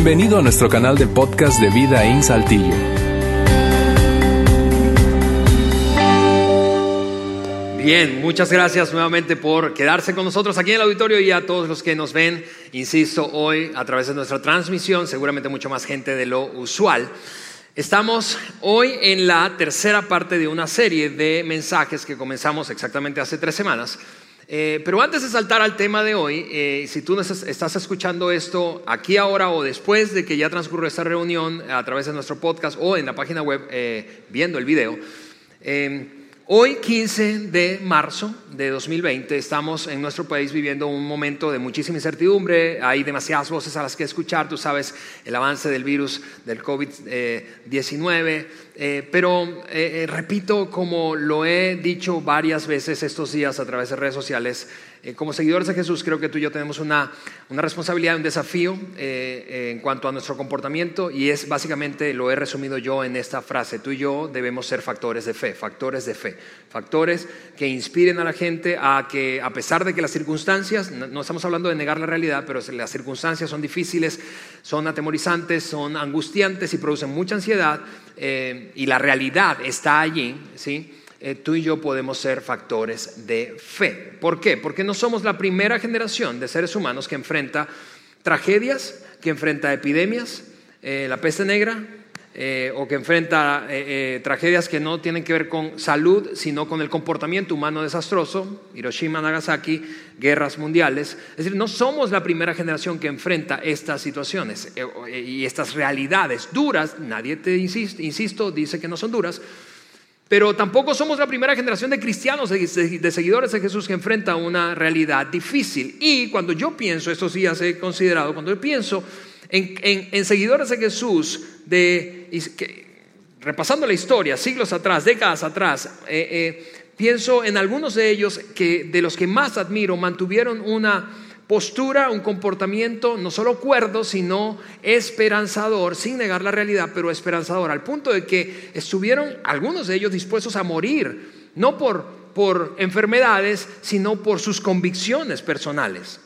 Bienvenido a nuestro canal de podcast de Vida en Saltillo. Bien, muchas gracias nuevamente por quedarse con nosotros aquí en el auditorio y a todos los que nos ven, insisto, hoy a través de nuestra transmisión, seguramente mucho más gente de lo usual. Estamos hoy en la tercera parte de una serie de mensajes que comenzamos exactamente hace tres semanas eh, pero antes de saltar al tema de hoy, eh, si tú estás escuchando esto aquí ahora o después de que ya transcurrió esta reunión a través de nuestro podcast o en la página web eh, viendo el video, Hoy, 15 de marzo de 2020, estamos en nuestro país viviendo un momento de muchísima incertidumbre. Hay demasiadas voces a las que escuchar. Tú sabes el avance del virus del COVID-19. Eh, pero eh, eh, repito, como lo he dicho varias veces estos días a través de redes sociales, eh, como seguidores de Jesús, creo que tú y yo tenemos una, responsabilidad, un desafío eh, eh, en cuanto a nuestro comportamiento y es básicamente, lo he resumido yo en esta frase, tú y yo debemos ser factores de fe, factores de fe, factores que inspiren a la gente a que a pesar de que las circunstancias, no, estamos hablando de negar la realidad, pero las circunstancias son difíciles, son atemorizantes, son angustiantes y producen mucha ansiedad y la realidad está allí, ¿sí? Eh, tú y yo podemos ser factores de fe. ¿Por qué? Porque no somos la primera generación de seres humanos que enfrenta tragedias, que enfrenta epidemias, eh, la peste negra, eh, o que enfrenta tragedias que no tienen que ver con salud, sino con el comportamiento humano desastroso, Hiroshima, Nagasaki, guerras mundiales. Es decir, no somos la primera generación que enfrenta estas situaciones y estas realidades duras. Nadie te, insisto, dice que no son duras, pero tampoco somos la primera generación de cristianos, de, seguidores de Jesús que enfrenta una realidad difícil. Y cuando yo pienso, estos días he considerado, cuando yo pienso en, seguidores de Jesús, de, repasando la historia, siglos atrás, décadas atrás, eh, eh, pienso en algunos de ellos que de los que más admiro mantuvieron una postura, un comportamiento no solo cuerdo, sino esperanzador, sin negar la realidad, pero esperanzador, al punto de que estuvieron algunos de ellos dispuestos a morir, no por, por enfermedades, sino por sus convicciones personales.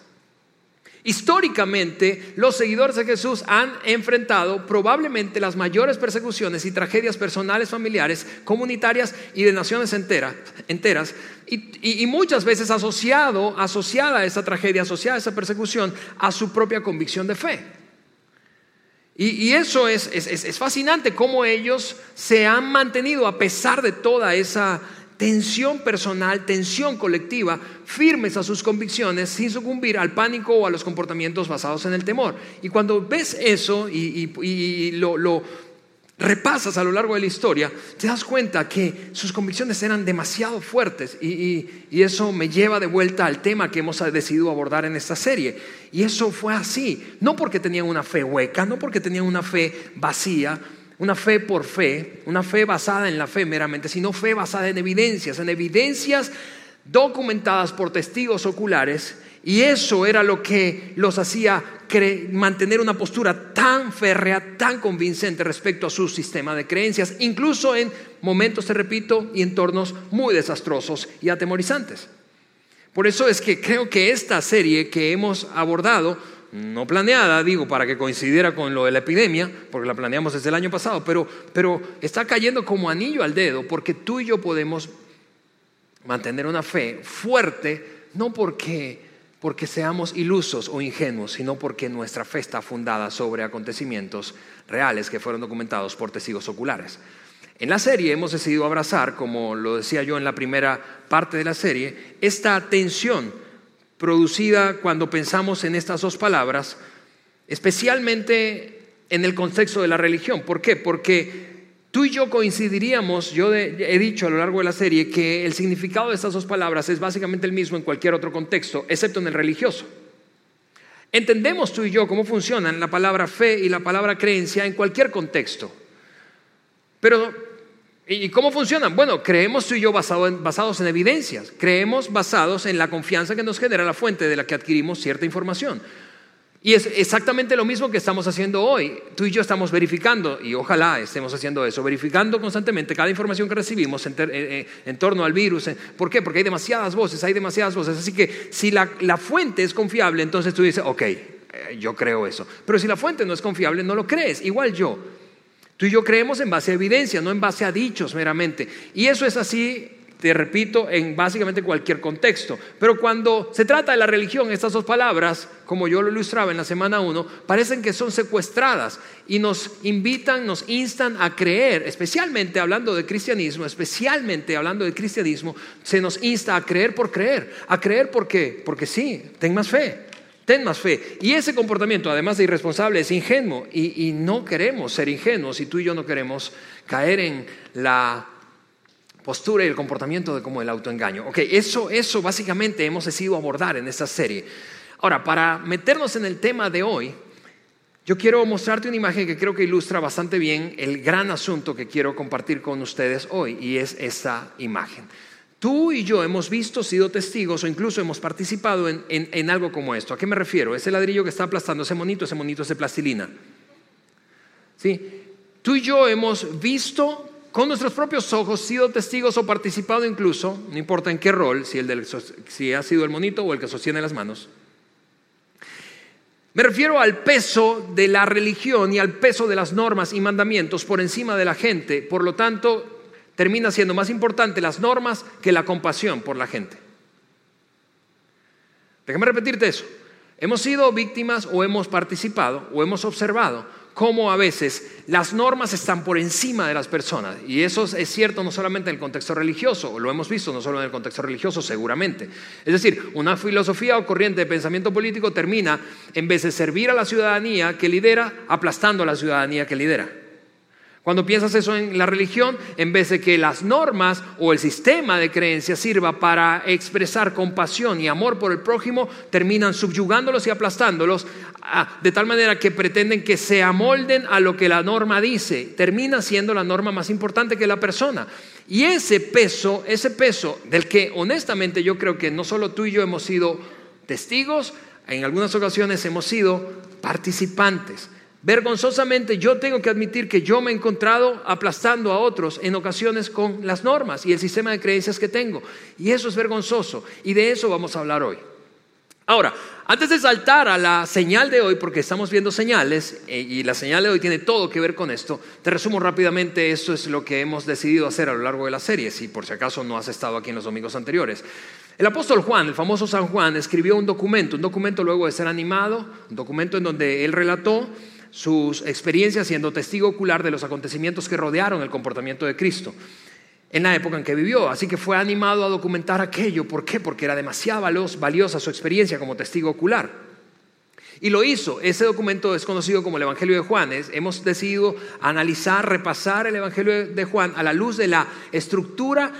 Históricamente, los seguidores de Jesús han enfrentado probablemente las mayores persecuciones y tragedias personales, familiares, comunitarias y de naciones enteras, y, muchas veces asociado, asociada a esa tragedia, asociada a esa persecución, a su propia convicción de fe. Y, eso es, es fascinante cómo ellos se han mantenido a pesar de toda esa tensión personal, tensión colectiva, firmes a sus convicciones sin sucumbir al pánico o a los comportamientos basados en el temor. Y cuando ves eso y, lo, repasas a lo largo de la historia, te das cuenta que sus convicciones eran demasiado fuertes y, y, eso me lleva de vuelta al tema que hemos decidido abordar en esta serie. Y eso fue así, no porque tenían una fe hueca, no porque tenían una fe vacía, una fe por fe, una fe basada en la fe meramente, sino fe basada en evidencias, en evidencias documentadas por testigos oculares. Y eso era lo que los hacía mantener una postura tan férrea, tan convincente respecto a su sistema de creencias, incluso en momentos, te repito, y entornos muy desastrosos y atemorizantes. Por eso es que creo que esta serie que hemos abordado no planeada, digo, para que coincidiera con lo de la epidemia, porque la planeamos desde el año pasado, pero, pero está cayendo como anillo al dedo, porque tú y yo podemos mantener una fe fuerte, no porque, porque seamos ilusos o ingenuos, sino porque nuestra fe está fundada sobre acontecimientos reales que fueron documentados por testigos oculares. En la serie hemos decidido abrazar, como lo decía yo en la primera parte de la serie, esta tensión producida cuando pensamos en estas dos palabras, especialmente en el contexto de la religión. ¿Por qué? Porque tú y yo coincidiríamos, yo he dicho a lo largo de la serie, que el significado de estas dos palabras es básicamente el mismo en cualquier otro contexto, excepto en el religioso. Entendemos tú y yo cómo funcionan la palabra fe y la palabra creencia en cualquier contexto. Pero ¿Y cómo funcionan? Bueno, creemos tú y yo basados en evidencias, creemos basados en la confianza que nos genera la fuente de la que adquirimos cierta información. Y es exactamente lo mismo que estamos haciendo hoy. Tú y yo estamos verificando, y ojalá estemos haciendo eso, verificando constantemente cada información que recibimos en, eh, eh, torno al virus. ¿Por qué? Porque hay demasiadas voces, hay demasiadas voces. Así que si la, la fuente es confiable, entonces tú dices, ok, eh, yo creo eso. Pero si la fuente no es confiable, no lo crees. Igual yo. Tú y yo creemos en base a evidencia, no en base a dichos meramente. Y eso es así te repito, en básicamente cualquier contexto. Pero cuando se trata de la religión, estas dos palabras, como yo lo ilustraba en la semana 1, parecen que son secuestradas y nos invitan, nos instan a creer, especialmente hablando de cristianismo, especialmente hablando de cristianismo, se nos insta a creer por creer. ¿A creer por qué? Porque sí, ten más fe. Ten más fe. Y ese comportamiento, además de irresponsable, es ingenuo. Y, y no queremos ser ingenuos y tú y yo no queremos caer en la postura y el comportamiento de como el autoengaño. Ok, eso, eso básicamente hemos decidido abordar en esta serie. Ahora, para meternos en el tema de hoy, yo quiero mostrarte una imagen que creo que ilustra bastante bien el gran asunto que quiero compartir con ustedes hoy, y es esta imagen. Tú y yo hemos visto, sido testigos o incluso hemos participado en, en algo como esto. ¿A qué me refiero? Ese ladrillo que está aplastando, ese monito, ese monito es de plastilina. ¿Sí? Tú y yo hemos visto con nuestros propios ojos sido testigos o participado incluso, no importa en qué rol, si, el si ha sido el monito o el que sostiene las manos. Me refiero al peso de la religión y al peso de las normas y mandamientos por encima de la gente. Por lo tanto, termina siendo más importante las normas que la compasión por la gente. Déjame repetirte eso. Hemos sido víctimas o hemos participado o hemos observado cómo a veces las normas están por encima de las personas. Y eso es cierto no solamente en el contexto religioso, lo hemos visto no solo en el contexto religioso, seguramente. Es decir, una filosofía o corriente de pensamiento político termina, en vez de servir a la ciudadanía que lidera, aplastando a la ciudadanía que lidera. Cuando piensas eso en la religión, en vez de que las normas o el sistema de creencias sirva para expresar compasión y amor por el prójimo, terminan subyugándolos y aplastándolos ah, de tal manera que pretenden que se amolden a lo que la norma dice. Termina siendo la norma más importante que la persona. Y ese peso, ese peso del que honestamente yo creo que no solo tú y yo hemos sido testigos, en algunas ocasiones hemos sido participantes. Vergonzosamente yo tengo que admitir que yo me he encontrado aplastando a otros en ocasiones con las normas y el sistema de creencias que tengo. Y eso es vergonzoso. Y de eso vamos a hablar hoy. Ahora, antes de saltar a la señal de hoy, porque estamos viendo señales, eh, y la señal de hoy tiene todo que ver con esto, te resumo rápidamente, esto es lo que hemos decidido hacer a lo largo de la serie, si por si acaso no has estado aquí en los domingos anteriores. El apóstol Juan, el famoso San Juan, escribió un documento, un documento luego de ser animado, un documento en donde él relató sus experiencias siendo testigo ocular de los acontecimientos que rodearon el comportamiento de Cristo en la época en que vivió. Así que fue animado a documentar aquello. ¿Por qué? Porque era demasiado valiosa su experiencia como testigo ocular. Y lo hizo. Ese documento es conocido como el Evangelio de Juan. hemos decidido analizar, repasar el Evangelio de Juan a la luz de la estructura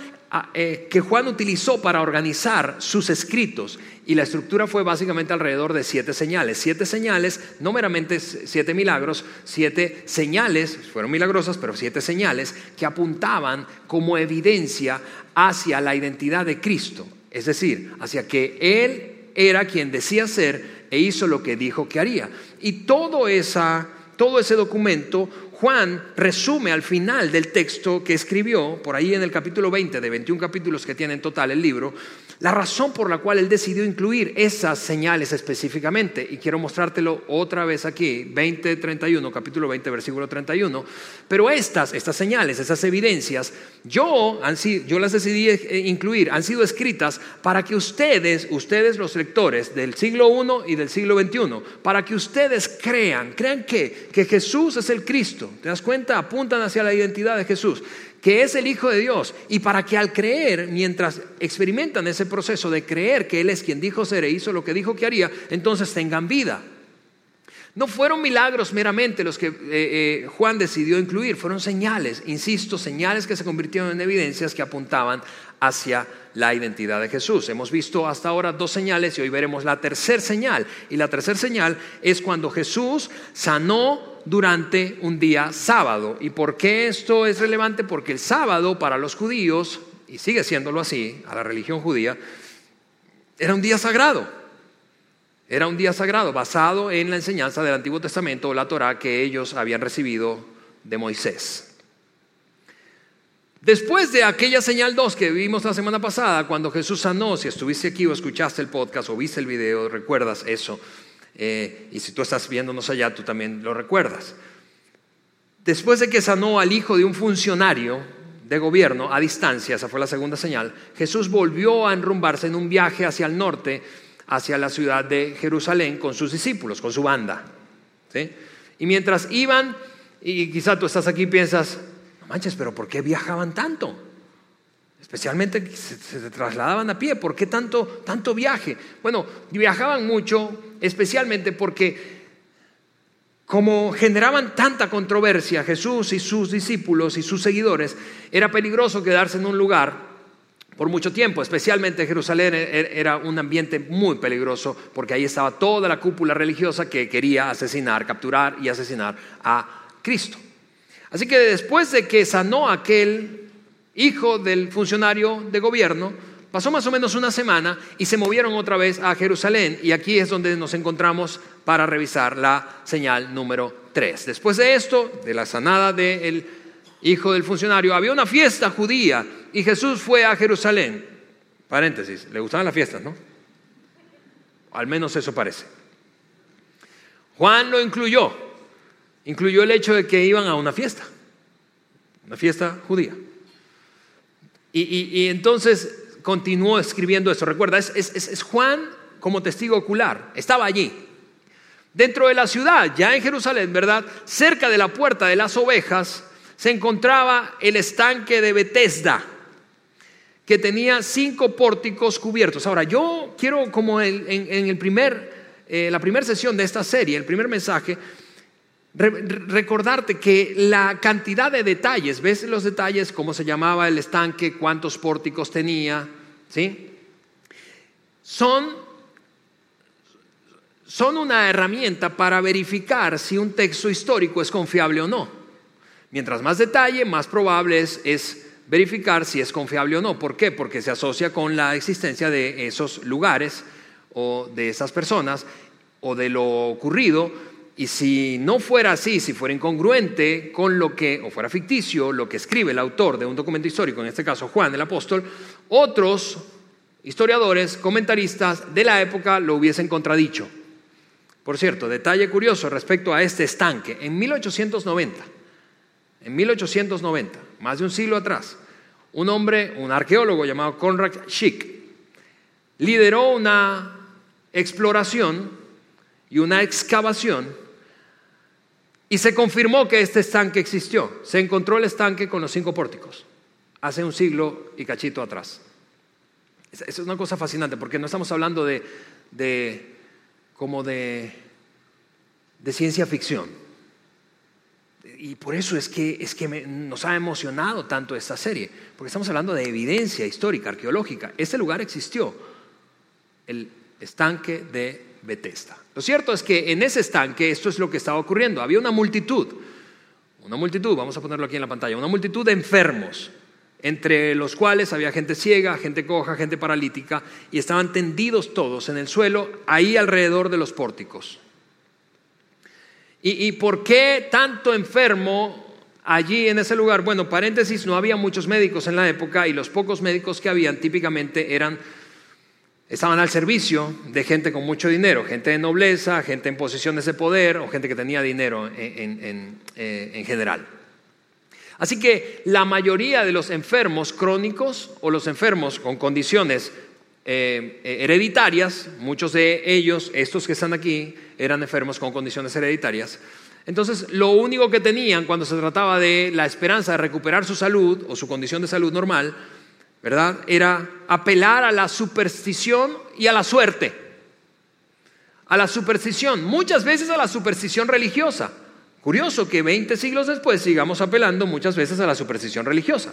eh, que Juan utilizó para organizar sus escritos. Y la estructura fue básicamente alrededor de siete señales. Siete señales, no meramente siete milagros, siete señales, fueron milagrosas, pero siete señales que apuntaban como evidencia hacia la identidad de Cristo. Es decir, hacia que Él era quien decía ser e hizo lo que dijo que haría. Y todo, esa, todo ese documento Juan resume al final del texto que escribió, por ahí en el capítulo 20, de 21 capítulos que tiene en total el libro, la razón por la cual él decidió incluir esas señales específicamente. Y quiero mostrártelo otra vez aquí, 20, 31, capítulo 20, versículo 31. Pero estas, estas señales, esas evidencias, yo, yo las decidí eh, incluir, han sido escritas para que ustedes, ustedes los lectores del siglo I y del siglo XXI, para que ustedes crean, crean que, que Jesús es el Cristo ¿Te das cuenta? Apuntan hacia la identidad de Jesús, que es el Hijo de Dios. Y para que al creer, mientras experimentan ese proceso de creer que Él es quien dijo ser e hizo lo que dijo que haría, entonces tengan vida. No fueron milagros meramente los que eh, eh, Juan decidió incluir, fueron señales, insisto, señales que se convirtieron en evidencias que apuntaban hacia la identidad de Jesús. Hemos visto hasta ahora dos señales y hoy veremos la tercera señal. Y la tercera señal es cuando Jesús sanó durante un día sábado. ¿Y por qué esto es relevante? Porque el sábado para los judíos, y sigue siéndolo así, a la religión judía, era un día sagrado. Era un día sagrado basado en la enseñanza del Antiguo Testamento o la Torah que ellos habían recibido de Moisés. Después de aquella señal 2 que vimos la semana pasada, cuando Jesús sanó, si estuviste aquí o escuchaste el podcast o viste el video, recuerdas eso, Eh, y si tú estás viéndonos allá, tú también lo recuerdas. Después de que sanó al hijo de un funcionario de gobierno a distancia, esa fue la segunda señal, Jesús volvió a enrumbarse en un viaje hacia el norte, hacia la ciudad de Jerusalén, con sus discípulos, con su banda. Y mientras iban, y quizá tú estás aquí y piensas, no manches, pero ¿por qué viajaban tanto? Especialmente se, trasladaban a pie. ¿Por qué tanto, tanto viaje? Bueno, viajaban mucho, especialmente porque como generaban tanta controversia Jesús y sus discípulos y sus seguidores, era peligroso quedarse en un lugar por mucho tiempo, especialmente Jerusalén e-, e-, era un ambiente muy peligroso porque ahí estaba toda la cúpula religiosa que quería asesinar, capturar y asesinar a Cristo. Así que después de que sanó aquel hijo del funcionario de gobierno, Pasó más o menos una semana y se movieron otra vez a Jerusalén y aquí es donde nos encontramos para revisar la señal número 3. Después de esto, de la sanada del hijo del funcionario, había una fiesta judía y Jesús fue a Jerusalén. Paréntesis, le gustaban las fiestas, ¿no? Al menos eso parece. Juan lo incluyó, incluyó el hecho de que iban a una fiesta, una fiesta judía. Y, entonces continuó escribiendo eso. Recuerda, es, Juan como testigo ocular, estaba allí. Dentro de la ciudad, ya en Jerusalén, ¿verdad? Cerca de la puerta de las ovejas, se encontraba el estanque de Bethesda, que tenía cinco pórticos cubiertos. Ahora, yo quiero, como en, el primer, eh, la primera sesión de esta serie, el primer mensaje, recordarte que la cantidad de detalles, ves los detalles, cómo se llamaba el estanque, cuántos pórticos tenía, ¿sí? Son, son una herramienta para verificar si un texto histórico es confiable o no. Mientras más detalle, más probable es, es verificar si es confiable o no. ¿Por qué? Porque se asocia con la existencia de esos lugares o de esas personas o de lo ocurrido y si no fuera así, si fuera incongruente con lo que, o fuera ficticio, lo que escribe el autor de un documento histórico, en este caso Juan el apóstol, otros historiadores, comentaristas de la época lo hubiesen contradicho. Por cierto, detalle curioso respecto a este estanque. En 1890, en 1890, más de un siglo atrás, un hombre, un arqueólogo llamado Conrad Schick, lideró una exploración y una excavación y se confirmó que este estanque existió. Se encontró el estanque con los cinco pórticos hace un siglo y cachito atrás. Es una cosa fascinante porque no estamos hablando de, como de, de, ciencia ficción. Y por eso es que, es que nos ha emocionado tanto esta serie, porque estamos hablando de evidencia histórica, arqueológica. Este lugar existió, el estanque de Bethesda. Lo cierto es que en ese estanque esto es lo que estaba ocurriendo. Había una multitud, una multitud, vamos a ponerlo aquí en la pantalla, una multitud de enfermos, entre los cuales había gente ciega, gente coja, gente paralítica, y estaban tendidos todos en el suelo, ahí alrededor de los pórticos. ¿Y, y por qué tanto enfermo allí en ese lugar? Bueno, paréntesis, no había muchos médicos en la época y los pocos médicos que habían típicamente eran estaban al servicio de gente con mucho dinero, gente de nobleza, gente en posiciones de poder o gente que tenía dinero en, eh, general. Así que la mayoría de los enfermos crónicos o los enfermos con condiciones eh, hereditarias, muchos de ellos, estos que están aquí, eran enfermos con condiciones hereditarias. Entonces, lo único que tenían cuando se trataba de la esperanza de recuperar su salud o su condición de salud normal ¿verdad? Era apelar a la superstición y a la suerte. A la superstición, muchas veces a la superstición religiosa. Curioso que 20 siglos después sigamos apelando muchas veces a la superstición religiosa.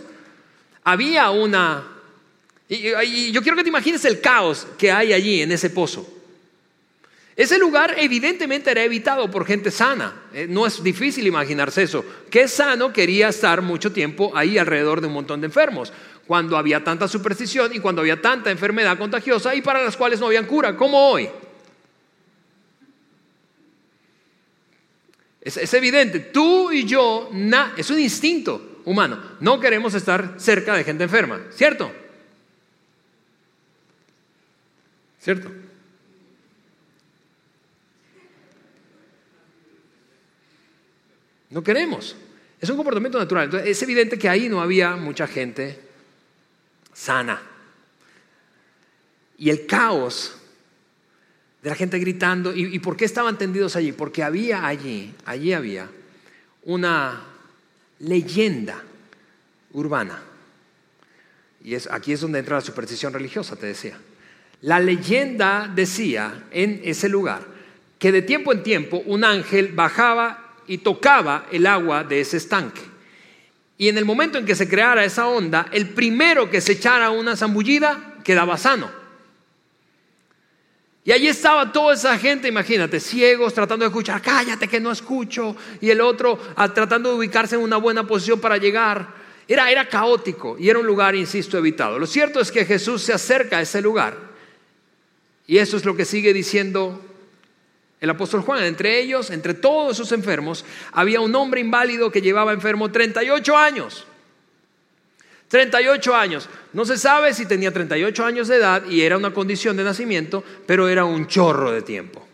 Había una... Y, yo quiero que te imagines el caos que hay allí en ese pozo. Ese lugar evidentemente era evitado por gente sana. Eh, no es difícil imaginarse eso. ¿Qué sano quería estar mucho tiempo ahí alrededor de un montón de enfermos? cuando había tanta superstición y cuando había tanta enfermedad contagiosa y para las cuales no había cura, como hoy. Es, evidente, tú y yo, es un instinto humano, no queremos estar cerca de gente enferma, ¿cierto? ¿Cierto? No queremos. Es un comportamiento natural. Entonces, es evidente que ahí no había mucha gente sana. Y el caos de la gente gritando. ¿Y, por qué estaban tendidos allí? Porque había allí, allí había una leyenda urbana. Y es, aquí es donde entra la superstición religiosa, te decía. La leyenda decía en ese lugar que de tiempo en tiempo un ángel bajaba y tocaba el agua de ese estanque. Y en el momento en que se creara esa onda, el primero que se echara una zambullida quedaba sano. Y allí estaba toda esa gente, imagínate, ciegos tratando de escuchar, cállate que no escucho, y el otro tratando de ubicarse en una buena posición para llegar. Era, era caótico y era un lugar, insisto, evitado. Lo cierto es que Jesús se acerca a ese lugar. Y eso es lo que sigue diciendo el apóstol Juan. Entre ellos, entre todos esos enfermos, había un hombre inválido que llevaba enfermo 38 años. 38 años. No se sabe si tenía 38 años de edad y era una condición de nacimiento, pero era un chorro de tiempo.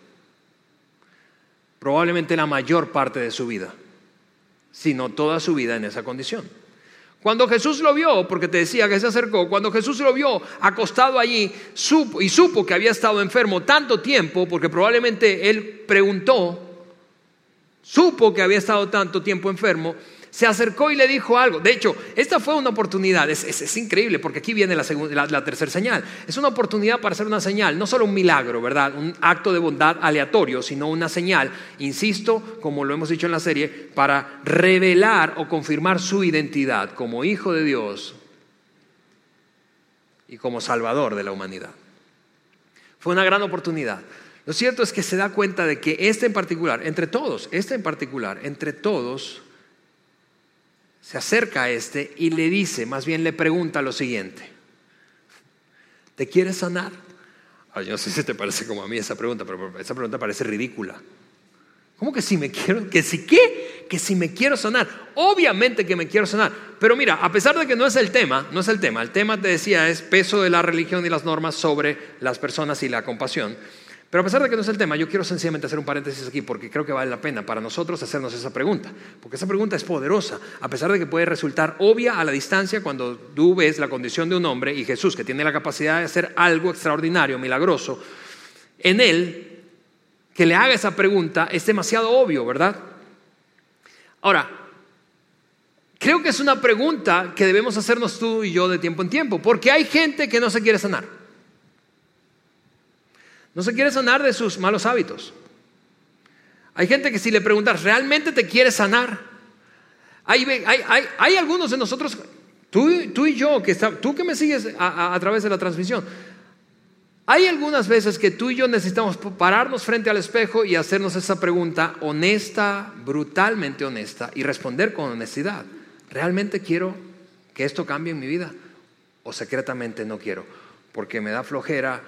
Probablemente la mayor parte de su vida, si no toda su vida en esa condición. Cuando Jesús lo vio, porque te decía que se acercó, cuando Jesús lo vio acostado allí supo, y supo que había estado enfermo tanto tiempo, porque probablemente él preguntó, supo que había estado tanto tiempo enfermo, se acercó y le dijo algo. De hecho, esta fue una oportunidad, es, increíble porque aquí viene la, la, tercera señal. Es una oportunidad para hacer una señal, no solo un milagro, ¿verdad? Un acto de bondad aleatorio, sino una señal, insisto, como lo hemos dicho en la serie, para revelar o confirmar su identidad como hijo de Dios y como salvador de la humanidad. Fue una gran oportunidad. Lo cierto es que se da cuenta de que este en particular, entre todos, este en particular, entre todos, se acerca a este y le dice, más bien le pregunta lo siguiente, ¿te quieres sanar? yo no sé si te parece como a mí esa pregunta, pero esa pregunta parece ridícula. ¿Cómo que si me quiero? ¿Que si qué? Que si me quiero sanar. Obviamente que me quiero sanar. Pero mira, a pesar de que no es el tema, no es el tema, el tema te decía es peso de la religión y las normas sobre las personas y la compasión. Pero a pesar de que no es el tema, yo quiero sencillamente hacer un paréntesis aquí porque creo que vale la pena para nosotros hacernos esa pregunta, porque esa pregunta es poderosa, a pesar de que puede resultar obvia a la distancia cuando tú ves la condición de un hombre y Jesús, que tiene la capacidad de hacer algo extraordinario, milagroso, en él, que le haga esa pregunta es demasiado obvio, ¿verdad? Ahora, creo que es una pregunta que debemos hacernos tú y yo de tiempo en tiempo, porque hay gente que no se quiere sanar. No se quiere sanar de sus malos hábitos. Hay gente que si le preguntas, ¿realmente te quieres sanar? Hay, hay, algunos de nosotros, tú, tú, y yo, que tú que me sigues a, a través de la transmisión, hay algunas veces que tú y yo necesitamos pararnos frente al espejo y hacernos esa pregunta honesta, brutalmente honesta, y responder con honestidad. ¿Realmente quiero que esto cambie en mi vida? ¿O secretamente no quiero? Porque me da flojera,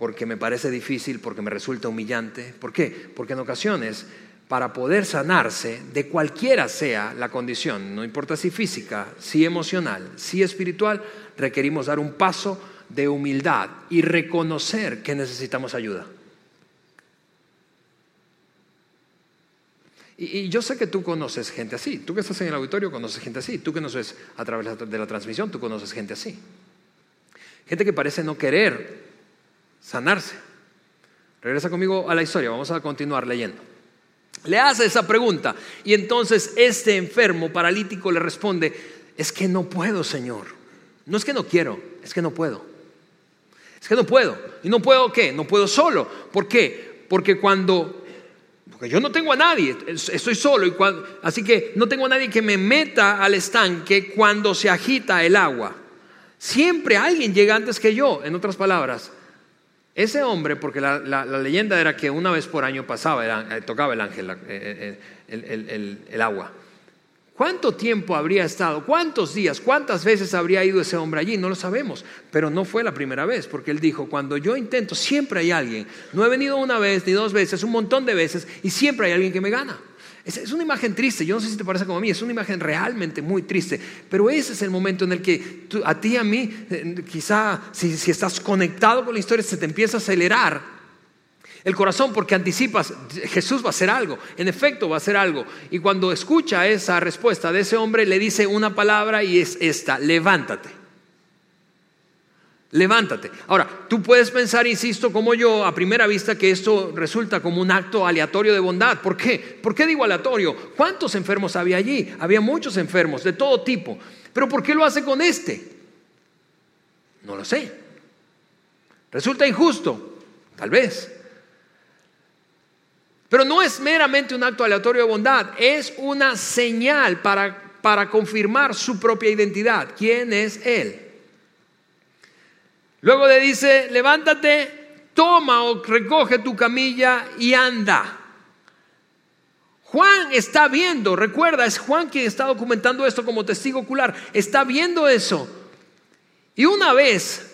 porque me parece difícil, porque me resulta humillante. ¿Por qué? Porque en ocasiones, para poder sanarse, de cualquiera sea la condición, no importa si física, si emocional, si espiritual, requerimos dar un paso de humildad y reconocer que necesitamos ayuda. Y, yo sé que tú conoces gente así. Tú que estás en el auditorio conoces gente así. Tú que nos ves a través de la transmisión, tú conoces gente así. Gente que parece no querer sanarse. Regresa conmigo a la historia, vamos a continuar leyendo. Le hace esa pregunta y entonces este enfermo paralítico le responde, es que no puedo, Señor. No es que no quiero, es que no puedo. Es que no puedo. ¿Y no puedo qué? No puedo solo. ¿Por qué? Porque cuando... Porque yo no tengo a nadie, estoy solo. Y así que no tengo a nadie que me meta al estanque cuando se agita el agua. Siempre alguien llega antes que yo, en otras palabras. Ese hombre, porque la, leyenda era que una vez por año pasaba, eh, tocaba el ángel, eh, eh, el, agua. ¿Cuánto tiempo habría estado? ¿Cuántos días? ¿Cuántas veces habría ido ese hombre allí? No lo sabemos, pero no fue la primera vez, porque él dijo, cuando yo intento, siempre hay alguien. No he venido una vez ni dos veces, un montón de veces, y siempre hay alguien que me gana. Es, una imagen triste, yo no sé si te parece como a mí, es una imagen realmente muy triste, pero ese es el momento en el que a ti a mí, eh, quizá si, si estás conectado con la historia, se te empieza a acelerar El corazón porque anticipas, Jesús va a hacer algo, en efecto va a hacer algo. Y cuando escucha esa respuesta de ese hombre, le dice una palabra y es esta, levántate. Levántate. Ahora, tú puedes pensar, insisto, como yo, a primera vista, que esto resulta como un acto aleatorio de bondad. ¿Por qué? ¿Por qué digo aleatorio? ¿Cuántos enfermos había allí? Había muchos enfermos, de todo tipo. Pero ¿por qué lo hace con este? No lo sé. ¿Resulta injusto? Tal vez. Pero no es meramente un acto aleatorio de bondad, es una señal para, para confirmar su propia identidad. ¿Quién es Él? Luego le dice, levántate, toma o recoge tu camilla y anda. Juan está viendo, recuerda, es Juan quien está documentando esto como testigo ocular, está viendo eso. Y una vez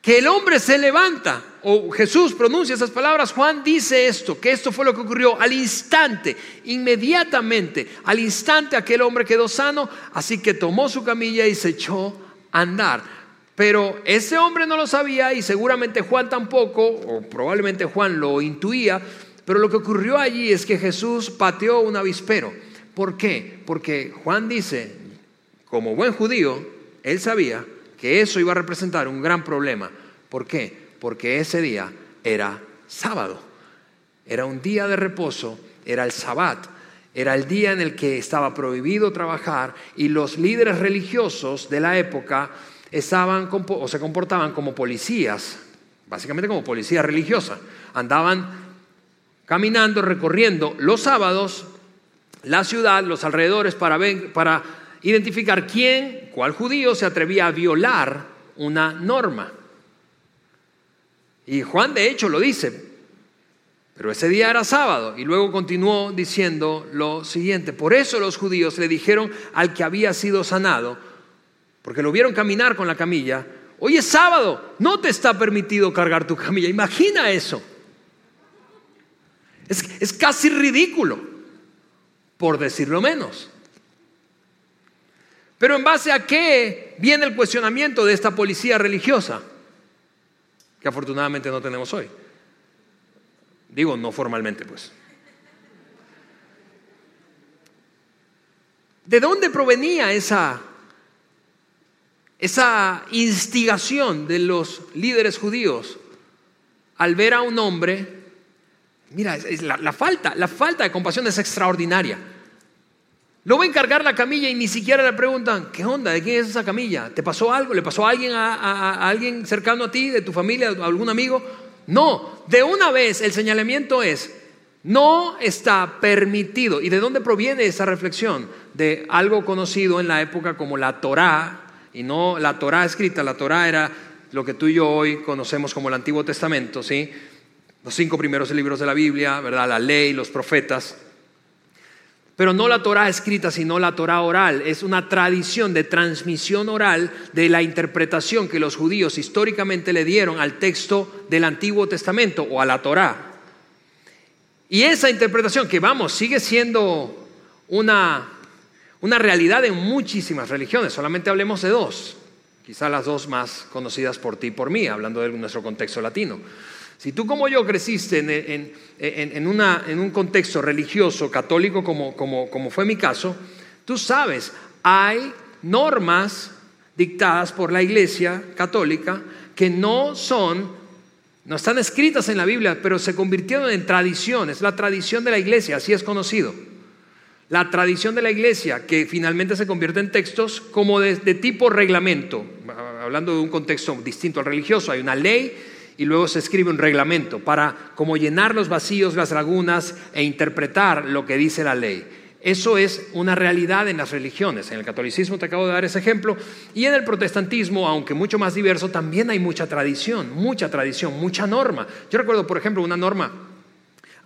que el hombre se levanta, o Jesús pronuncia esas palabras, Juan dice esto, que esto fue lo que ocurrió al instante, inmediatamente, al instante aquel hombre quedó sano, así que tomó su camilla y se echó a andar. Pero ese hombre no lo sabía y seguramente Juan tampoco, o probablemente Juan lo intuía, pero lo que ocurrió allí es que Jesús pateó un avispero. ¿Por qué? Porque Juan dice, como buen judío, él sabía que eso iba a representar un gran problema. ¿Por qué? Porque ese día era sábado, era un día de reposo, era el sabbat, era el día en el que estaba prohibido trabajar y los líderes religiosos de la época estaban o se comportaban como policías, básicamente como policía religiosa. Andaban caminando, recorriendo los sábados la ciudad, los alrededores, para, para identificar quién, cuál judío se atrevía a violar una norma. Y Juan de hecho lo dice, pero ese día era sábado y luego continuó diciendo lo siguiente, por eso los judíos le dijeron al que había sido sanado, porque lo vieron caminar con la camilla. Hoy es sábado, no te está permitido cargar tu camilla. Imagina eso. Es, es casi ridículo, por decirlo menos. Pero en base a qué viene el cuestionamiento de esta policía religiosa, que afortunadamente no tenemos hoy. Digo, no formalmente, pues. ¿De dónde provenía esa esa instigación de los líderes judíos al ver a un hombre, mira, la, falta, la falta de compasión es extraordinaria. Lo ven cargar la camilla y ni siquiera le preguntan, ¿qué onda? ¿De quién es esa camilla? ¿Te pasó algo? ¿Le pasó a alguien, a, alguien cercano a ti, de tu familia, a algún amigo? No, de una vez el señalamiento es, no está permitido. ¿Y de dónde proviene esa reflexión? De algo conocido en la época como la Torá, y no la Torá escrita. La Torá era lo que tú y yo hoy conocemos como el Antiguo Testamento, ¿sí? Los cinco primeros libros de la Biblia, ¿verdad? La ley, los profetas. Pero no la Torá escrita, sino la Torá oral. Es una tradición de transmisión oral de la interpretación que los judíos históricamente le dieron al texto del Antiguo Testamento o a la Torá. Y esa interpretación, que vamos, sigue siendo una una realidad en muchísimas religiones, solamente hablemos de dos, quizá las dos más conocidas por ti y por mí, hablando de nuestro contexto latino. Si tú como yo creciste en, un contexto religioso, católico, como, como fue mi caso, tú sabes, hay normas dictadas por la Iglesia católica que no son, no están escritas en la Biblia, pero se convirtieron en tradiciones, la tradición de la Iglesia, así es conocido la tradición de la iglesia, que finalmente se convierte en textos como de, tipo reglamento, hablando de un contexto distinto al religioso, hay una ley y luego se escribe un reglamento para como llenar los vacíos, las lagunas e interpretar lo que dice la ley. Eso es una realidad en las religiones. En el catolicismo te acabo de dar ese ejemplo. Y en el protestantismo, aunque mucho más diverso, también hay mucha tradición, mucha tradición, mucha norma. Yo recuerdo, por ejemplo, una norma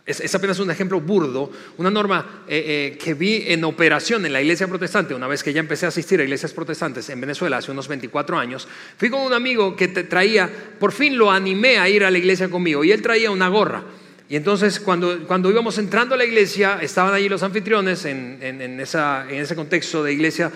es, apenas un ejemplo burdo, una norma eh, eh, que vi en operación en la iglesia protestante, una vez que ya empecé a asistir a iglesias protestantes en Venezuela hace unos 24 años, fui con un amigo que te traía, por fin lo animé a ir a la iglesia conmigo, y él traía una gorra. Y entonces cuando, cuando íbamos entrando a la iglesia, estaban allí los anfitriones en, en, ese contexto de iglesia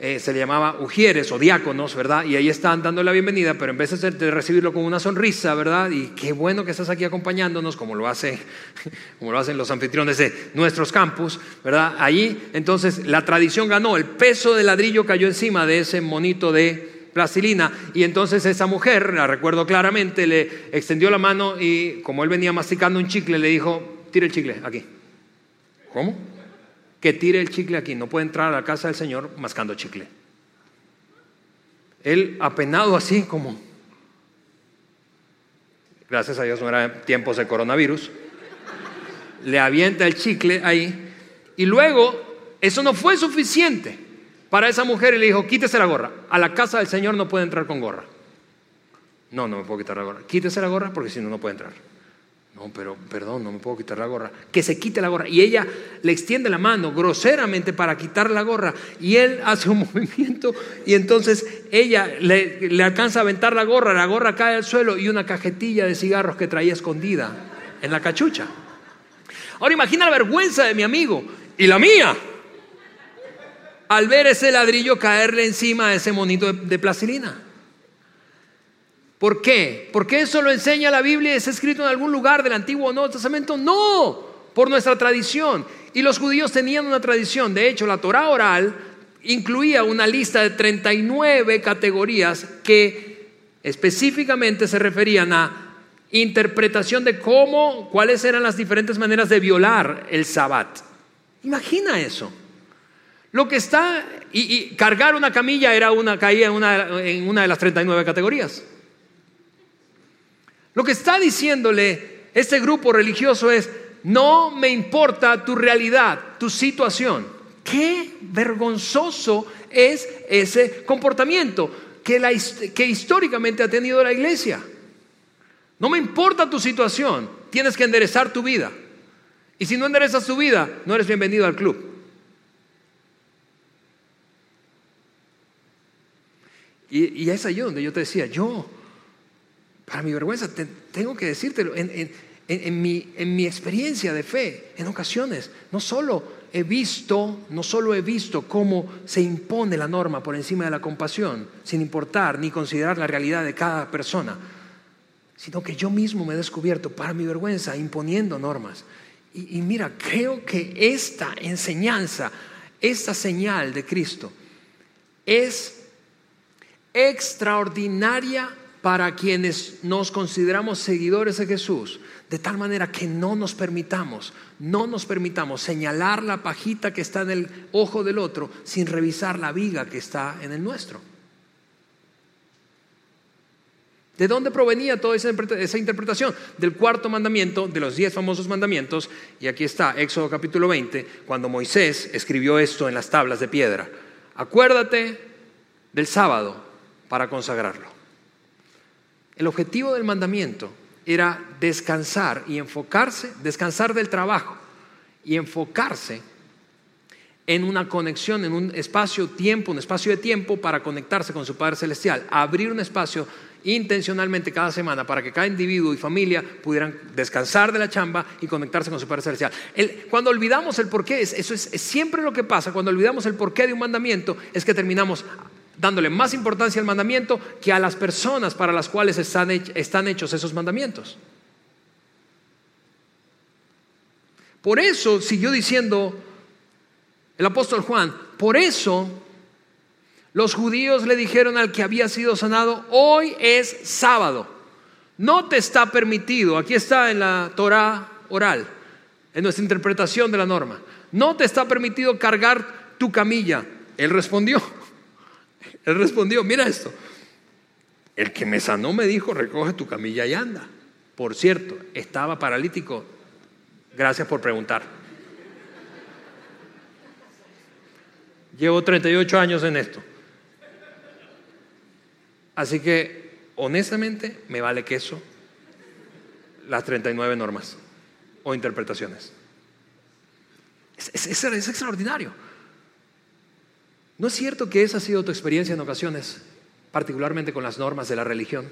eh, se le llamaba ujieres o diáconos, ¿verdad? Y ahí estaban dando la bienvenida, pero en vez de recibirlo con una sonrisa, ¿verdad? Y qué bueno que estás aquí acompañándonos, como lo, como lo hacen los anfitriones de nuestros campus, ¿verdad? Allí, entonces, la tradición ganó, el peso del ladrillo cayó encima de ese monito de plastilina. Y entonces esa mujer, la recuerdo claramente, le extendió la mano y como él venía masticando un chicle, le dijo, tire el chicle aquí. ¿Cómo? Que tire el chicle aquí. No puede entrar a la casa del Señor mascando chicle. Él apenado así como, gracias a Dios no era tiempos de coronavirus, le avienta el chicle ahí y luego eso no fue suficiente para esa mujer y le dijo, quítese la gorra. A la casa del Señor no puede entrar con gorra. No, no me puedo quitar la gorra. Quítese la gorra porque si no, no puede entrar. No, pero perdón, no me puedo quitar la gorra. Que se quite la gorra. Y ella le extiende la mano groseramente para quitar la gorra. Y él hace un movimiento y entonces ella le, alcanza a aventar la gorra. La gorra cae al suelo y una cajetilla de cigarros que traía escondida en la cachucha. Ahora imagina la vergüenza de mi amigo y la mía al ver ese ladrillo caerle encima a ese monito de, plastilina. ¿Por qué? ¿Porque eso lo enseña la Biblia y es escrito en algún lugar del Antiguo o Nuevo Testamento? No, por nuestra tradición. Y los judíos tenían una tradición. De hecho, la Torah oral incluía una lista de 39 categorías que específicamente se referían a interpretación de cómo, cuáles eran las diferentes maneras de violar el sabbat. Imagina eso. Lo que está, y, cargar una camilla era una, caía en una, en una de las 39 categorías. Lo que está diciéndole este grupo religioso es, no me importa tu realidad, tu situación. Qué vergonzoso es ese comportamiento que, históricamente ha tenido la iglesia. No me importa tu situación, tienes que enderezar tu vida. Y si no enderezas tu vida, no eres bienvenido al club. Y, es ahí donde yo te decía, yo, para mi vergüenza, tengo que decírtelo, en, mi, en mi experiencia de fe, en ocasiones, no solo he visto, no solo he visto cómo se impone la norma por encima de la compasión, sin importar ni considerar la realidad de cada persona, sino que yo mismo me he descubierto, para mi vergüenza, imponiendo normas. y mira, creo que esta enseñanza, esta señal de Cristo, es extraordinaria para quienes nos consideramos seguidores de Jesús, de tal manera que no nos permitamos, no nos permitamos señalar la pajita que está en el ojo del otro sin revisar la viga que está en el nuestro. ¿De dónde provenía toda esa, interpretación? Del cuarto mandamiento, de los diez famosos mandamientos, y aquí está, Éxodo capítulo 20, cuando Moisés escribió esto en las tablas de piedra. Acuérdate del sábado para consagrarlo. El objetivo del mandamiento era descansar y enfocarse, descansar del trabajo y enfocarse en una conexión, en un espacio-tiempo, un espacio de tiempo para conectarse con su Padre Celestial, abrir un espacio intencionalmente cada semana para que cada individuo y familia pudieran descansar de la chamba y conectarse con su Padre Celestial. cuando olvidamos el porqué, eso es, siempre lo que pasa, cuando olvidamos el porqué de un mandamiento, es que terminamos dándole más importancia al mandamiento que a las personas para las cuales están, hechos esos mandamientos. Por eso siguió diciendo el apóstol Juan, por eso los judíos le dijeron al que había sido sanado, hoy es sábado, no te está permitido, aquí está en la Torah oral, en nuestra interpretación de la norma, no te está permitido cargar tu camilla. Él respondió, él respondió, mira esto, el que me sanó me dijo, recoge tu camilla y anda. Por cierto, estaba paralítico. Gracias por preguntar. Llevo 38 años en esto. Así que, honestamente, me vale queso las 39 normas o interpretaciones. es extraordinario. ¿No es cierto que esa ha sido tu experiencia en ocasiones, particularmente con las normas de la religión?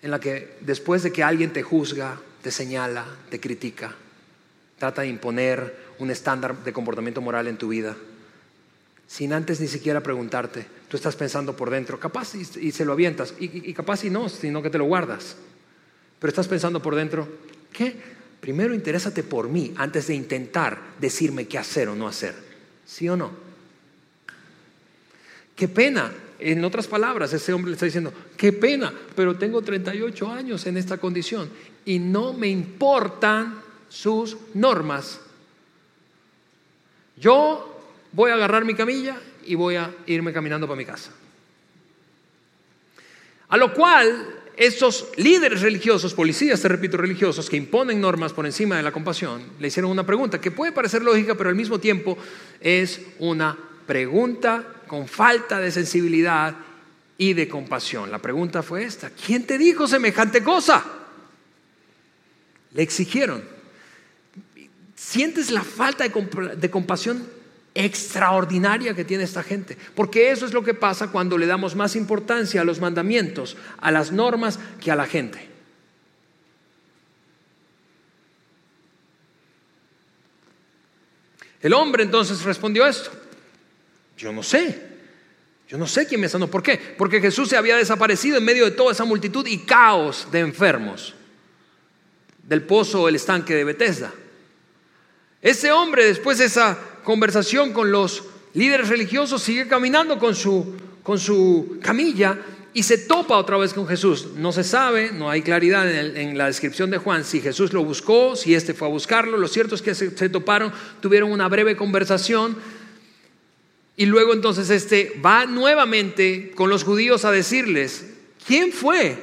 En la que después de que alguien te juzga, te señala, te critica, trata de imponer un estándar de comportamiento moral en tu vida, sin antes ni siquiera preguntarte. Tú estás pensando por dentro, capaz y, se lo avientas, y, y capaz y no, sino que te lo guardas. Pero estás pensando por dentro, ¿qué? Primero interésate por mí antes de intentar decirme qué hacer o no hacer. ¿Sí o no? Qué pena. En otras palabras, ese hombre le está diciendo, qué pena, pero tengo 38 años en esta condición y no me importan sus normas. Yo voy a agarrar mi camilla y voy a irme caminando para mi casa. A lo cual estos líderes religiosos, policías, te repito, religiosos, que imponen normas por encima de la compasión, le hicieron una pregunta que puede parecer lógica, pero al mismo tiempo es una pregunta con falta de sensibilidad y de compasión. La pregunta fue esta, ¿quién te dijo semejante cosa? Le exigieron. ¿Sientes la falta de, compasión extraordinaria que tiene esta gente. Porque eso es lo que pasa cuando le damos más importancia a los mandamientos, a las normas, que a la gente. El hombre entonces respondió esto. Yo no sé. Yo no sé quién me sanó. ¿Por qué? Porque Jesús se había desaparecido en medio de toda esa multitud y caos de enfermos del pozo o el estanque de Bethesda. Ese hombre, después de esa conversación con los líderes religiosos, sigue caminando con su, con su camilla y se topa otra vez con Jesús. No se sabe, no hay claridad en, la descripción de Juan si Jesús lo buscó, si éste fue a buscarlo. Lo cierto es que se, se, toparon, tuvieron una breve conversación y luego entonces este va nuevamente con los judíos a decirles, ¿quién fue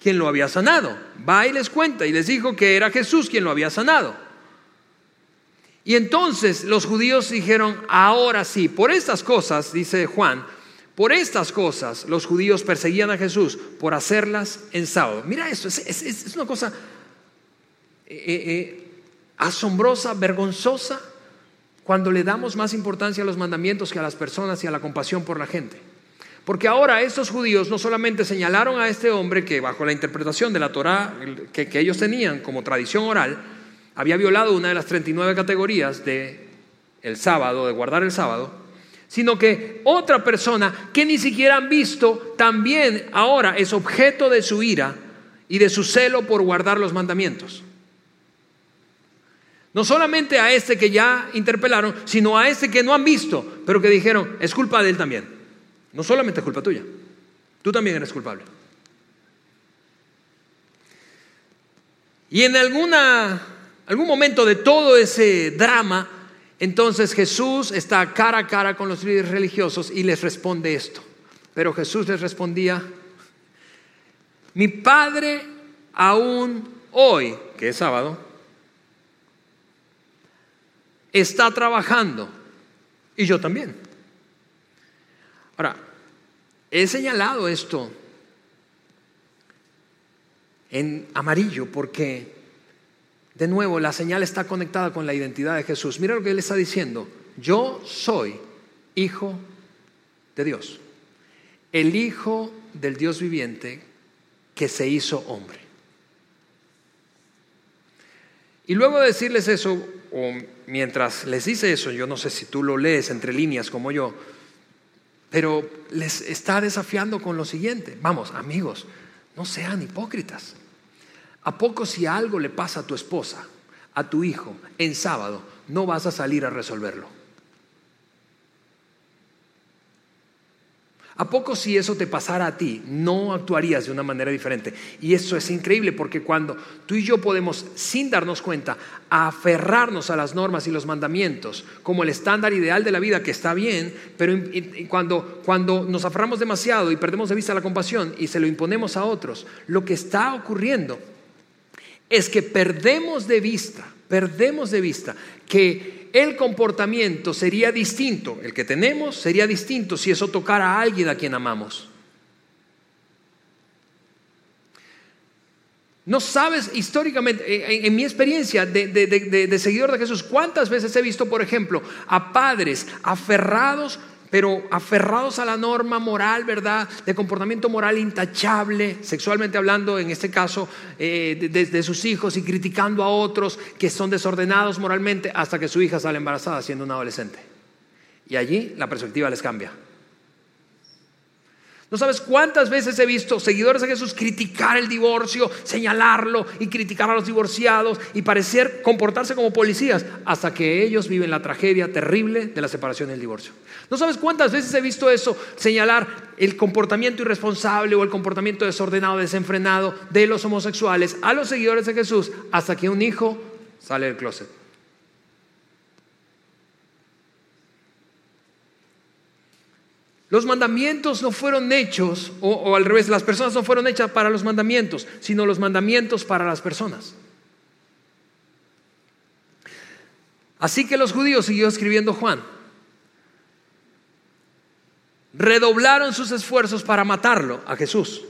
quien lo había sanado? Va y les cuenta y les dijo que era Jesús quien lo había sanado. Y entonces los judíos dijeron, ahora sí, por estas cosas, dice Juan, por estas cosas los judíos perseguían a Jesús por hacerlas en sábado. Mira esto, es, una cosa eh, eh, eh, asombrosa, vergonzosa, cuando le damos más importancia a los mandamientos que a las personas y a la compasión por la gente. Porque ahora estos judíos no solamente señalaron a este hombre que bajo la interpretación de la Torah que ellos tenían como tradición oral, había violado una de las 39 categorías de sábado, de guardar el sábado, sino que otra persona que ni siquiera han visto también ahora es objeto de su ira y de su celo por guardar los mandamientos. No solamente a este que ya interpelaron, sino a este que no han visto, pero que dijeron, es culpa de él también. No solamente es culpa tuya, tú también eres culpable. Y en alguna algún momento de todo ese drama, entonces Jesús está cara a cara con los líderes religiosos y les responde esto. Pero Jesús les respondía, mi Padre aún hoy, que es sábado, está trabajando y yo también. Ahora, he señalado esto en amarillo porque de nuevo, la señal está conectada con la identidad de Jesús. Mira lo que él está diciendo. Yo soy hijo de Dios. El hijo del Dios viviente que se hizo hombre. Y luego de decirles eso, o mientras les dice eso, yo no sé si tú lo lees entre líneas como yo, pero les está desafiando con lo siguiente. Vamos, amigos, no sean hipócritas. ¿A poco si algo le pasa a tu esposa, a tu hijo, en sábado, no vas a salir a resolverlo? ¿A poco si eso te pasara a ti, no actuarías de una manera diferente? Y eso es increíble porque cuando tú y yo podemos, sin darnos cuenta, aferrarnos a las normas y los mandamientos como el estándar ideal de la vida, que está bien, pero cuando, cuando nos aferramos demasiado y perdemos de vista la compasión y se lo imponemos a otros, lo que está ocurriendo es que perdemos de vista, perdemos de vista que el comportamiento sería distinto, el que tenemos sería distinto si eso tocara a alguien a quien amamos. No sabes históricamente, en, mi experiencia de, de, seguidor de Jesús, cuántas veces he visto, por ejemplo, a padres aferrados pero aferrados a la norma moral, ¿verdad? De comportamiento moral intachable, sexualmente hablando, en este caso, eh, de, sus hijos y criticando a otros que son desordenados moralmente hasta que su hija sale embarazada siendo una adolescente. Y allí la perspectiva les cambia. No sabes cuántas veces he visto seguidores de Jesús criticar el divorcio, señalarlo y criticar a los divorciados y parecer comportarse como policías hasta que ellos viven la tragedia terrible de la separación y el divorcio. No sabes cuántas veces he visto eso, señalar el comportamiento irresponsable o el comportamiento desordenado, desenfrenado de los homosexuales a los seguidores de Jesús hasta que un hijo sale del closet. Los mandamientos no fueron hechos, o, al revés, las personas no fueron hechas para los mandamientos, sino los mandamientos para las personas. Así que los judíos, siguió escribiendo Juan, redoblaron sus esfuerzos para matarlo a Jesús,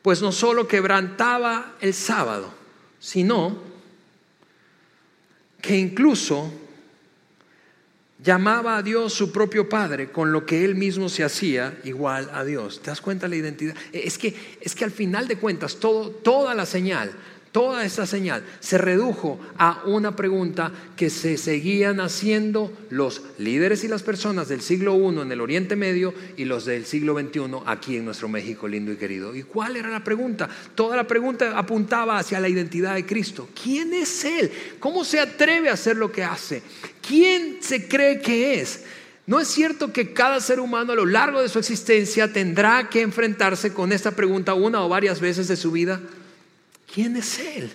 pues no solo quebrantaba el sábado, sino que incluso llamaba a Dios su propio Padre, con lo que él mismo se hacía igual a Dios. ¿Te das cuenta la identidad? Es que, es que al final de cuentas, todo, toda la señal Toda esa señal se redujo a una pregunta que se seguían haciendo los líderes y las personas del siglo I en el Oriente Medio y los del siglo XXI aquí en nuestro México lindo y querido. ¿Y cuál era la pregunta? Toda la pregunta apuntaba hacia la identidad de Cristo. ¿Quién es Él? ¿Cómo se atreve a hacer lo que hace? ¿Quién se cree que es? ¿No es cierto que cada ser humano a lo largo de su existencia tendrá que enfrentarse con esta pregunta una o varias veces de su vida? ¿Quién es Él?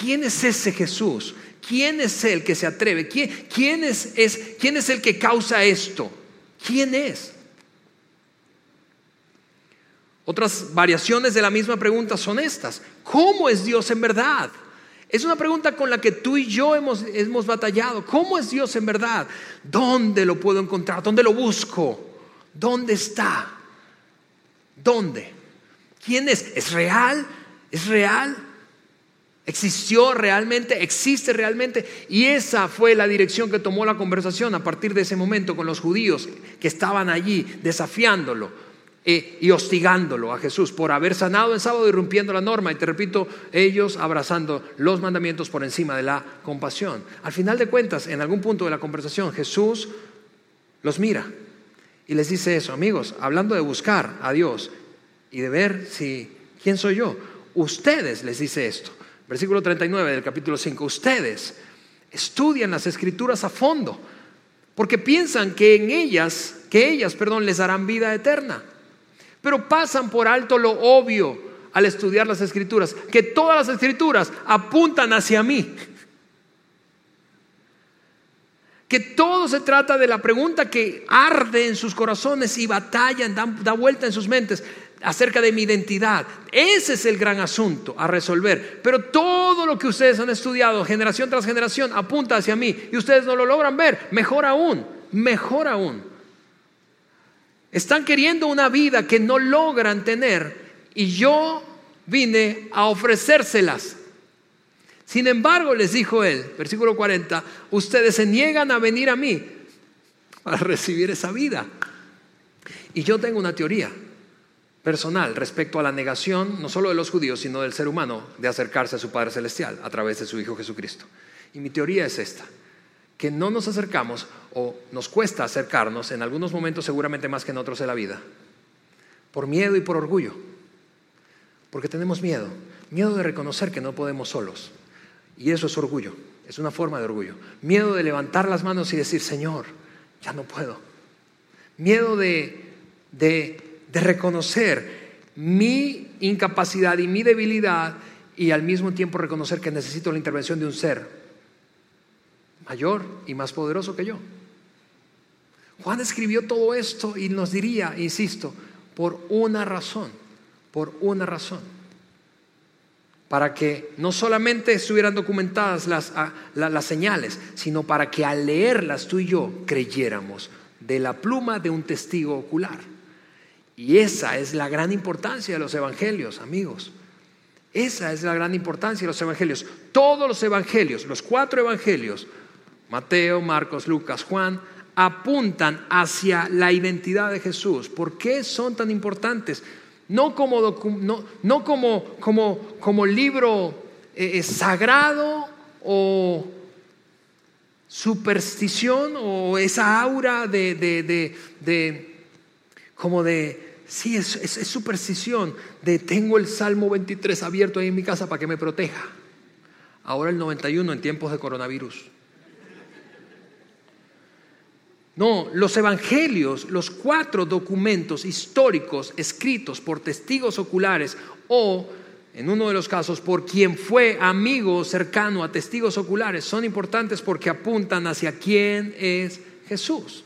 ¿Quién es ese Jesús? ¿Quién es Él que se atreve? ¿Quién, es, ¿Quién es el que causa esto? ¿Quién es? Otras variaciones de la misma pregunta son estas. ¿Cómo es Dios en verdad? Es una pregunta con la que tú y yo hemos, hemos batallado. ¿Cómo es Dios en verdad? ¿Dónde lo puedo encontrar? ¿Dónde lo busco? ¿Dónde está? ¿Dónde? ¿Quién es? ¿Es real? ¿Es real? Existió realmente, existe realmente. Y esa fue la dirección que tomó la conversación a partir de ese momento con los judíos que estaban allí desafiándolo eh, y hostigándolo a Jesús por haber sanado el sábado y rompiendo la norma. Y te repito, ellos abrazando los mandamientos por encima de la compasión. Al final de cuentas, en algún punto de la conversación, Jesús los mira y les dice eso, amigos, hablando de buscar a Dios y de ver si, ¿quién soy yo? Ustedes les dice esto Versículo 39 del capítulo 5. Ustedes estudian las escrituras a fondo porque piensan que en ellas, que ellas, perdón, les darán vida eterna. Pero pasan por alto lo obvio al estudiar las escrituras, que todas las escrituras apuntan hacia mí. Que todo se trata de la pregunta que arde en sus corazones y batalla, da vuelta en sus mentes acerca de mi identidad. Ese es el gran asunto a resolver. Pero todo lo que ustedes han estudiado generación tras generación apunta hacia mí y ustedes no lo logran ver. Mejor aún, mejor aún. Están queriendo una vida que no logran tener y yo vine a ofrecérselas. Sin embargo, les dijo él, versículo 40, ustedes se niegan a venir a mí para recibir esa vida. Y yo tengo una teoría personal respecto a la negación no solo de los judíos, sino del ser humano de acercarse a su Padre Celestial a través de su Hijo Jesucristo. Y mi teoría es esta, que no nos acercamos o nos cuesta acercarnos, en algunos momentos seguramente más que en otros de la vida, por miedo y por orgullo, porque tenemos miedo, miedo de reconocer que no podemos solos. Y eso es orgullo, es una forma de orgullo. Miedo de levantar las manos y decir, Señor, ya no puedo. Miedo de, de de reconocer mi incapacidad y mi debilidad y al mismo tiempo reconocer que necesito la intervención de un ser mayor y más poderoso que yo. Juan escribió todo esto y nos diría, insisto, por una razón, por una razón, para que no solamente estuvieran documentadas las, ah, las señales, sino para que al leerlas tú y yo creyéramos de la pluma de un testigo ocular. Y esa es la gran importancia de los evangelios, amigos. Esa es la gran importancia de los evangelios. Todos los evangelios, los cuatro evangelios, Mateo, Marcos, Lucas, Juan, apuntan hacia la identidad de Jesús. ¿Por qué son tan importantes? No como, no, como, como, como libro eh, eh, sagrado o superstición o esa aura de, de, de, de como de, sí, es, superstición, de tengo el Salmo 23 abierto ahí en mi casa para que me proteja. Ahora el 91 en tiempos de coronavirus. No, los evangelios, los cuatro documentos históricos escritos por testigos oculares o, en uno de los casos, por quien fue amigo cercano a testigos oculares, son importantes porque apuntan hacia quién es Jesús.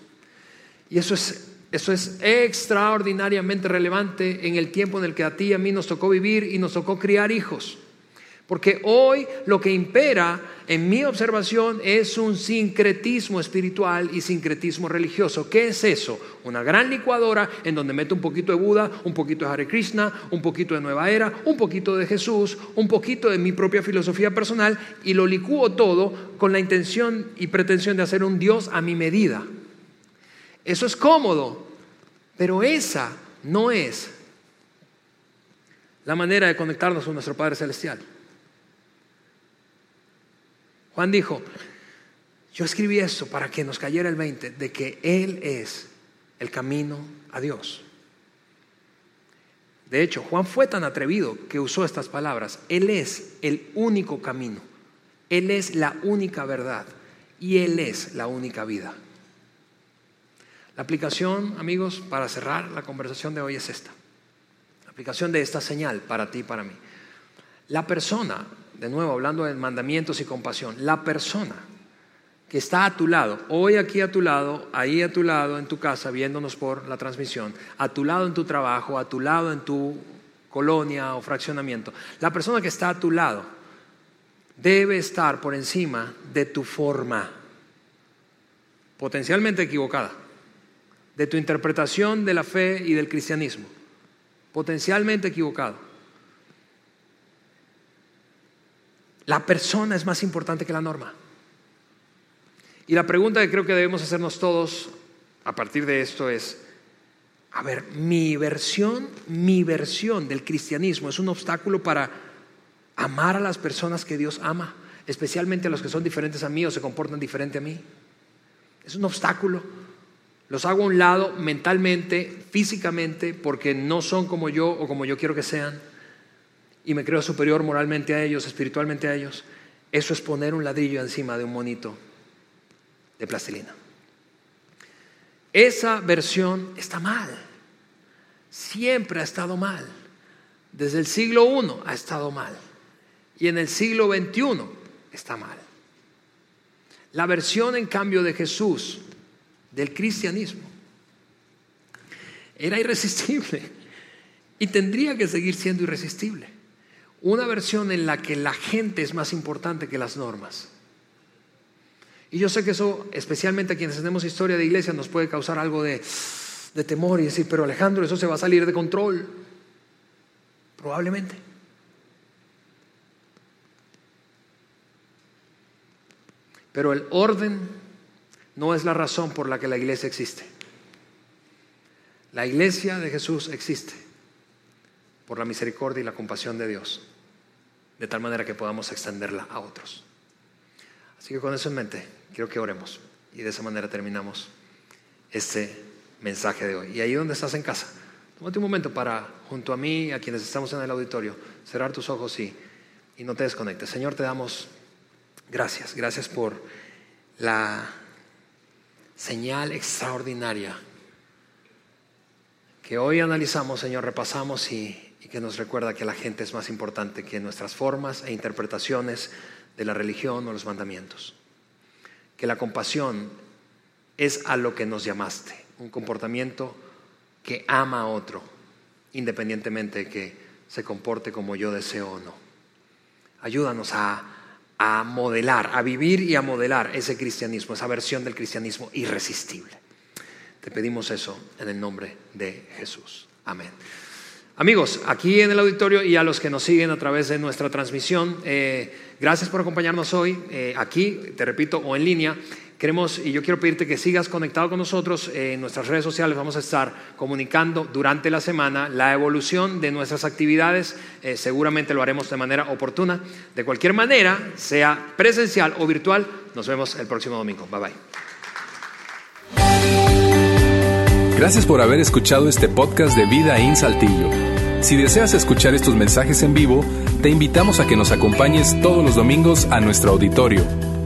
Y eso es, eso es extraordinariamente relevante en el tiempo en el que a ti y a mí nos tocó vivir y nos tocó criar hijos. Porque hoy lo que impera en mi observación es un sincretismo espiritual y sincretismo religioso. ¿Qué es eso? Una gran licuadora en donde meto un poquito de Buda, un poquito de Hare Krishna, un poquito de Nueva Era, un poquito de Jesús, un poquito de mi propia filosofía personal y lo licúo todo con la intención y pretensión de hacer un Dios a mi medida. Eso es cómodo, pero esa no es la manera de conectarnos con nuestro Padre Celestial. Juan dijo, yo escribí esto para que nos cayera el 20 de que Él es el camino a Dios. De hecho, Juan fue tan atrevido que usó estas palabras. Él es el único camino. Él es la única verdad. Y Él es la única vida. La aplicación, amigos, para cerrar la conversación de hoy es esta. La aplicación de esta señal para ti y para mí. La persona de nuevo hablando de mandamientos y compasión, la persona que está a tu lado, hoy aquí a tu lado, ahí a tu lado, en tu casa, viéndonos por la transmisión, a tu lado en tu trabajo, a tu lado en tu colonia o fraccionamiento, la persona que está a tu lado debe estar por encima de tu forma, potencialmente equivocada, de tu interpretación de la fe y del cristianismo, potencialmente equivocado. La persona es más importante que la norma. Y la pregunta que creo que debemos hacernos todos a partir de esto es, a ver, mi versión, mi versión del cristianismo es un obstáculo para amar a las personas que Dios ama, especialmente a los que son diferentes a mí o se comportan diferente a mí. Es un obstáculo. Los hago a un lado mentalmente, físicamente, porque no son como yo o como yo quiero que sean y me creo superior moralmente a ellos, espiritualmente a ellos, eso es poner un ladrillo encima de un monito de plastilina. Esa versión está mal. Siempre ha estado mal. Desde el siglo I ha estado mal. Y en el siglo XXI está mal. La versión, en cambio, de Jesús, del cristianismo, era irresistible y tendría que seguir siendo irresistible una versión en la que la gente es más importante que las normas. Y yo sé que eso, especialmente a quienes tenemos historia de iglesia, nos puede causar algo de, de temor y decir, pero Alejandro, eso se va a salir de control. Probablemente. Pero el orden no es la razón por la que la iglesia existe. La iglesia de Jesús existe por la misericordia y la compasión de Dios, de tal manera que podamos extenderla a otros. Así que con eso en mente, quiero que oremos y de esa manera terminamos este mensaje de hoy. Y ahí donde estás en casa, tómate un momento para, junto a mí, a quienes estamos en el auditorio, cerrar tus ojos y, y no te desconectes. Señor, te damos gracias, gracias por la señal extraordinaria que hoy analizamos, Señor, repasamos y que nos recuerda que la gente es más importante que nuestras formas e interpretaciones de la religión o los mandamientos. Que la compasión es a lo que nos llamaste, un comportamiento que ama a otro, independientemente de que se comporte como yo deseo o no. Ayúdanos a, a modelar, a vivir y a modelar ese cristianismo, esa versión del cristianismo irresistible. Te pedimos eso en el nombre de Jesús. Amén. Amigos, aquí en el auditorio y a los que nos siguen a través de nuestra transmisión, eh, gracias por acompañarnos hoy, eh, aquí, te repito, o en línea. Queremos, y yo quiero pedirte que sigas conectado con nosotros en nuestras redes sociales. Vamos a estar comunicando durante la semana la evolución de nuestras actividades. Eh, seguramente lo haremos de manera oportuna. De cualquier manera, sea presencial o virtual, nos vemos el próximo domingo. Bye bye. Gracias por haber escuchado este podcast de Vida en Saltillo. Si deseas escuchar estos mensajes en vivo, te invitamos a que nos acompañes todos los domingos a nuestro auditorio